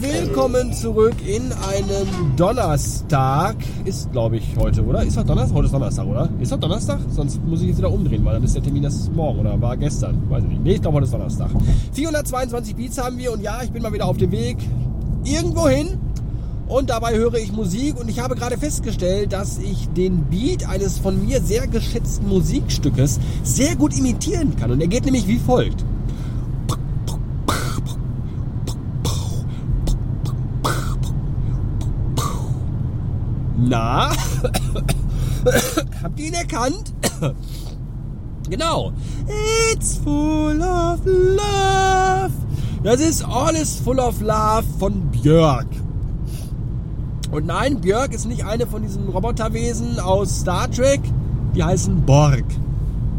willkommen zurück in einem Donnerstag. Ist, glaube ich, heute, oder? Ist doch Donnerstag? Heute ist Donnerstag, oder? Ist doch Donnerstag? Sonst muss ich jetzt wieder umdrehen, weil dann ist der Termin das morgen oder war gestern. Weiß ich nicht. Nee, ich glaube, heute ist Donnerstag. 422 Beats haben wir und ja, ich bin mal wieder auf dem Weg irgendwo hin. Und dabei höre ich Musik und ich habe gerade festgestellt, dass ich den Beat eines von mir sehr geschätzten Musikstückes sehr gut imitieren kann. Und er geht nämlich wie folgt. Na? Habt ihr ihn erkannt? genau. It's full of love. Das ist All is full of love von Björk. Und nein, Björk ist nicht eine von diesen Roboterwesen aus Star Trek. Die heißen Borg.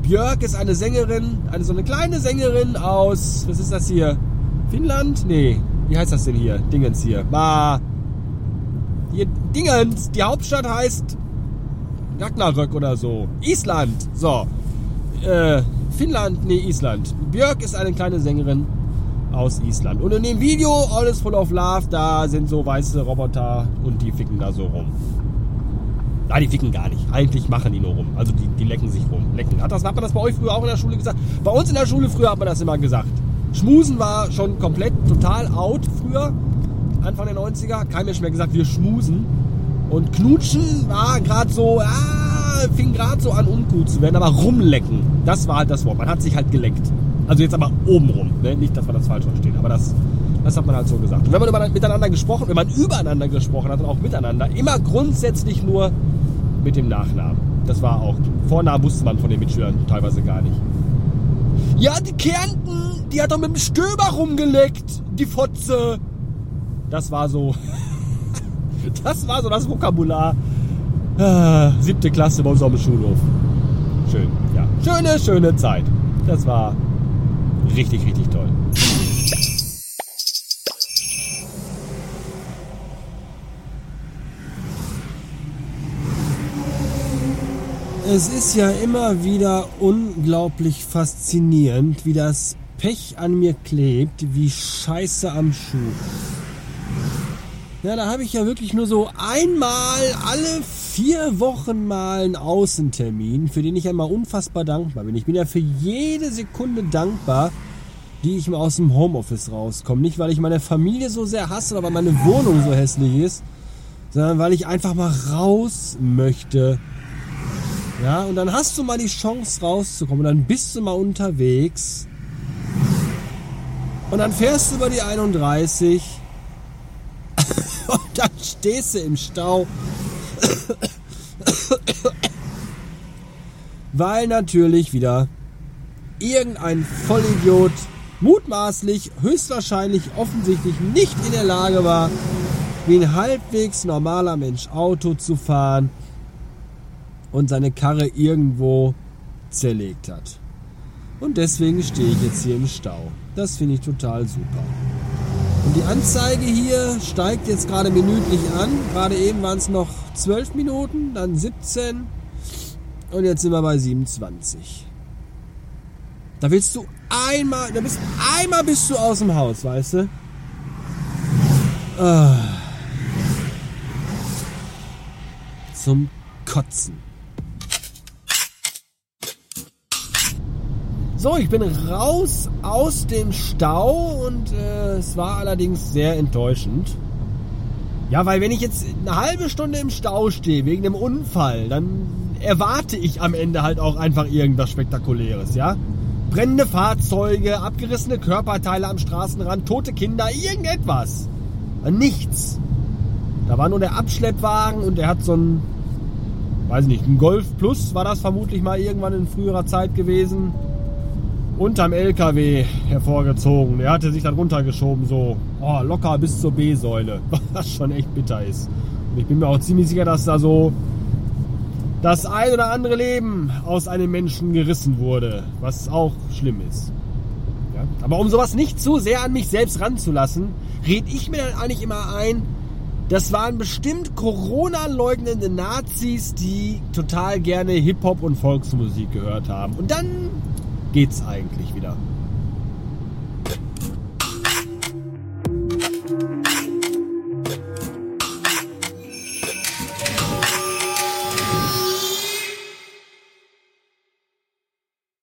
Björk ist eine Sängerin, eine so eine kleine Sängerin aus, was ist das hier? Finnland? Nee, wie heißt das denn hier? Dingens hier. Bah. Hier, Dingens, die Hauptstadt heißt Ragnarök oder so. Island, so. Äh, Finnland, nee, Island. Björk ist eine kleine Sängerin aus Island. Und in dem Video All is Full of Love, da sind so weiße Roboter und die ficken da so rum. Nein, die ficken gar nicht. Eigentlich machen die nur rum. Also die, die lecken sich rum. Lecken. Hat, das, hat man das bei euch früher auch in der Schule gesagt? Bei uns in der Schule früher hat man das immer gesagt. Schmusen war schon komplett total out früher. Anfang der 90er, kein Mensch mehr gesagt, wir schmusen. Und knutschen war gerade so, ah, fing gerade so an ungut zu werden, aber rumlecken, das war halt das Wort. Man hat sich halt geleckt. Also jetzt aber obenrum, ne? nicht, dass man das falsch versteht, aber das, das hat man halt so gesagt. Und wenn man über, miteinander gesprochen, wenn man übereinander gesprochen hat und auch miteinander, immer grundsätzlich nur mit dem Nachnamen. Das war auch, Vornamen wusste man von den Mitschülern teilweise gar nicht. Ja, die Kärnten, die hat doch mit dem Stöber rumgeleckt, die Fotze. Das war so. Das war so das Vokabular. Ah, siebte Klasse bei uns auf dem Schulhof. Schön, ja. Schöne, schöne Zeit. Das war richtig, richtig toll. Es ist ja immer wieder unglaublich faszinierend, wie das Pech an mir klebt, wie Scheiße am Schuh. Ja, da habe ich ja wirklich nur so einmal alle vier Wochen mal einen Außentermin, für den ich ja mal unfassbar dankbar bin. Ich bin ja für jede Sekunde dankbar, die ich aus dem Homeoffice rauskomme. Nicht, weil ich meine Familie so sehr hasse oder weil meine Wohnung so hässlich ist, sondern weil ich einfach mal raus möchte. Ja, und dann hast du mal die Chance rauszukommen. Und dann bist du mal unterwegs. Und dann fährst du über die 31 und dann stehst du im Stau. Weil natürlich wieder irgendein Vollidiot mutmaßlich, höchstwahrscheinlich, offensichtlich nicht in der Lage war, wie ein halbwegs normaler Mensch Auto zu fahren und seine Karre irgendwo zerlegt hat. Und deswegen stehe ich jetzt hier im Stau. Das finde ich total super. Und die Anzeige hier steigt jetzt gerade minütlich an. Gerade eben waren es noch 12 Minuten, dann 17 und jetzt sind wir bei 27. Da willst du einmal, da bist einmal bist du aus dem Haus, weißt du? Ah. Zum Kotzen. So, ich bin raus aus dem Stau und äh, es war allerdings sehr enttäuschend. Ja, weil wenn ich jetzt eine halbe Stunde im Stau stehe wegen einem Unfall, dann erwarte ich am Ende halt auch einfach irgendwas Spektakuläres, ja? Brennende Fahrzeuge, abgerissene Körperteile am Straßenrand, tote Kinder, irgendetwas. Nichts. Da war nur der Abschleppwagen und der hat so ein, weiß nicht, ein Golf Plus war das vermutlich mal irgendwann in früherer Zeit gewesen unterm LKW hervorgezogen. Er hatte sich dann runtergeschoben, so oh, locker bis zur B-Säule, was schon echt bitter ist. Und ich bin mir auch ziemlich sicher, dass da so das ein oder andere Leben aus einem Menschen gerissen wurde, was auch schlimm ist. Ja? Aber um sowas nicht zu sehr an mich selbst ranzulassen, red ich mir dann eigentlich immer ein, das waren bestimmt Corona-leugnende Nazis, die total gerne Hip-Hop und Volksmusik gehört haben. Und dann geht's eigentlich wieder.